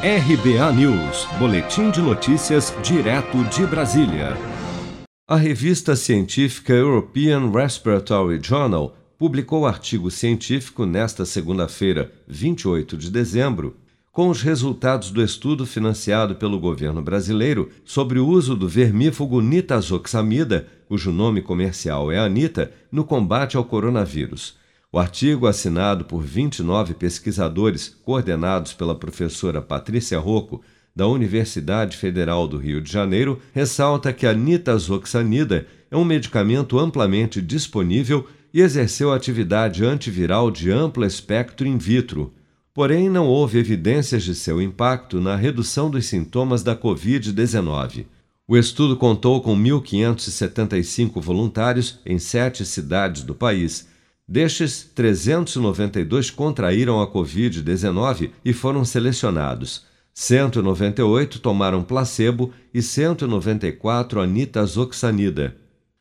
RBA News, Boletim de Notícias, direto de Brasília. A revista científica European Respiratory Journal publicou artigo científico nesta segunda-feira, 28 de dezembro, com os resultados do estudo financiado pelo governo brasileiro sobre o uso do vermífugo nitazoxamida, cujo nome comercial é Anita, no combate ao coronavírus. O artigo, assinado por 29 pesquisadores, coordenados pela professora Patrícia Rocco, da Universidade Federal do Rio de Janeiro, ressalta que a nitazoxanida é um medicamento amplamente disponível e exerceu atividade antiviral de amplo espectro in vitro. Porém, não houve evidências de seu impacto na redução dos sintomas da Covid-19. O estudo contou com 1.575 voluntários em sete cidades do país Destes, 392 contraíram a Covid-19 e foram selecionados. 198 tomaram placebo e 194 anitazoxanida.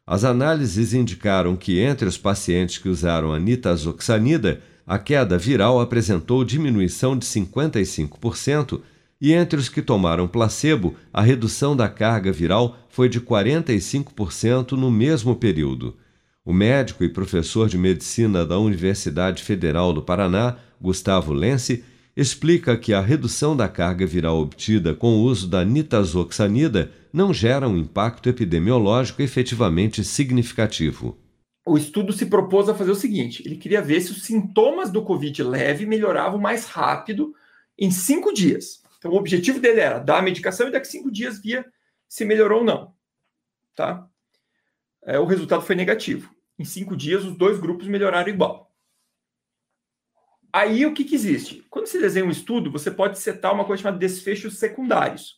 As análises indicaram que entre os pacientes que usaram anitazoxanida, a queda viral apresentou diminuição de 55% e entre os que tomaram placebo, a redução da carga viral foi de 45% no mesmo período. O médico e professor de medicina da Universidade Federal do Paraná, Gustavo Lense, explica que a redução da carga viral obtida com o uso da nitazoxanida não gera um impacto epidemiológico efetivamente significativo. O estudo se propôs a fazer o seguinte: ele queria ver se os sintomas do Covid leve melhoravam mais rápido em cinco dias. Então, o objetivo dele era dar a medicação e daqui cinco dias via se melhorou ou não. Tá? É, o resultado foi negativo. Em cinco dias, os dois grupos melhoraram igual. Aí, o que, que existe? Quando você desenha um estudo, você pode setar uma coisa chamada desfechos secundários,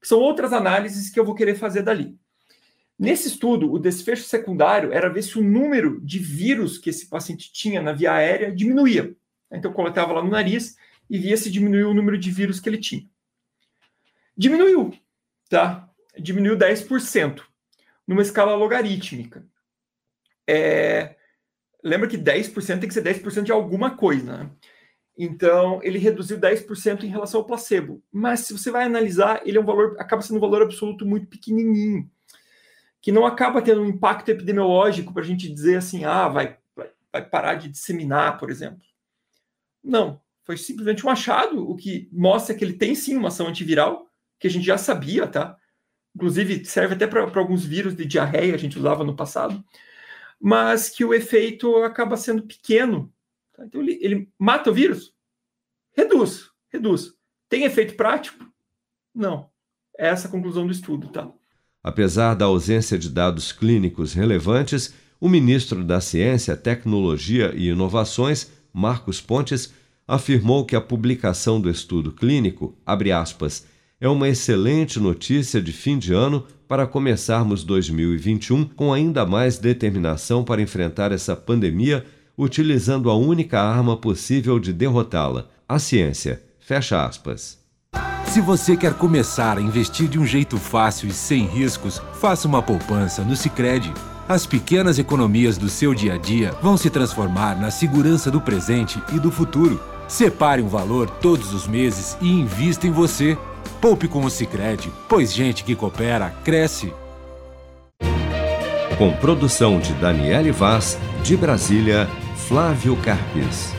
que são outras análises que eu vou querer fazer dali. Nesse estudo, o desfecho secundário era ver se o número de vírus que esse paciente tinha na via aérea diminuía. Então, eu coletava lá no nariz e via se diminuiu o número de vírus que ele tinha. Diminuiu, tá? Diminuiu 10%, numa escala logarítmica é, lembra que 10% tem que ser 10% de alguma coisa. Né? Então, ele reduziu 10% em relação ao placebo. Mas se você vai analisar, ele é um valor, acaba sendo um valor absoluto muito pequenininho, que não acaba tendo um impacto epidemiológico para a gente dizer assim, ah, vai, vai, vai parar de disseminar, por exemplo. Não, foi simplesmente um achado, o que mostra que ele tem sim uma ação antiviral, que a gente já sabia, tá? Inclusive, serve até para alguns vírus de diarreia, a gente usava no passado mas que o efeito acaba sendo pequeno. Tá? Então, ele, ele mata o vírus? Reduz, reduz. Tem efeito prático? Não. É essa a conclusão do estudo, tá? Apesar da ausência de dados clínicos relevantes, o ministro da Ciência, Tecnologia e Inovações, Marcos Pontes, afirmou que a publicação do estudo clínico, abre aspas, é uma excelente notícia de fim de ano para começarmos 2021 com ainda mais determinação para enfrentar essa pandemia, utilizando a única arma possível de derrotá-la: a ciência. Fecha aspas. Se você quer começar a investir de um jeito fácil e sem riscos, faça uma poupança no Sicredi. As pequenas economias do seu dia a dia vão se transformar na segurança do presente e do futuro. Separe um valor todos os meses e invista em você. Poupe com o Sicredi, pois gente que coopera cresce. Com produção de Daniele Vaz, de Brasília, Flávio Carpes.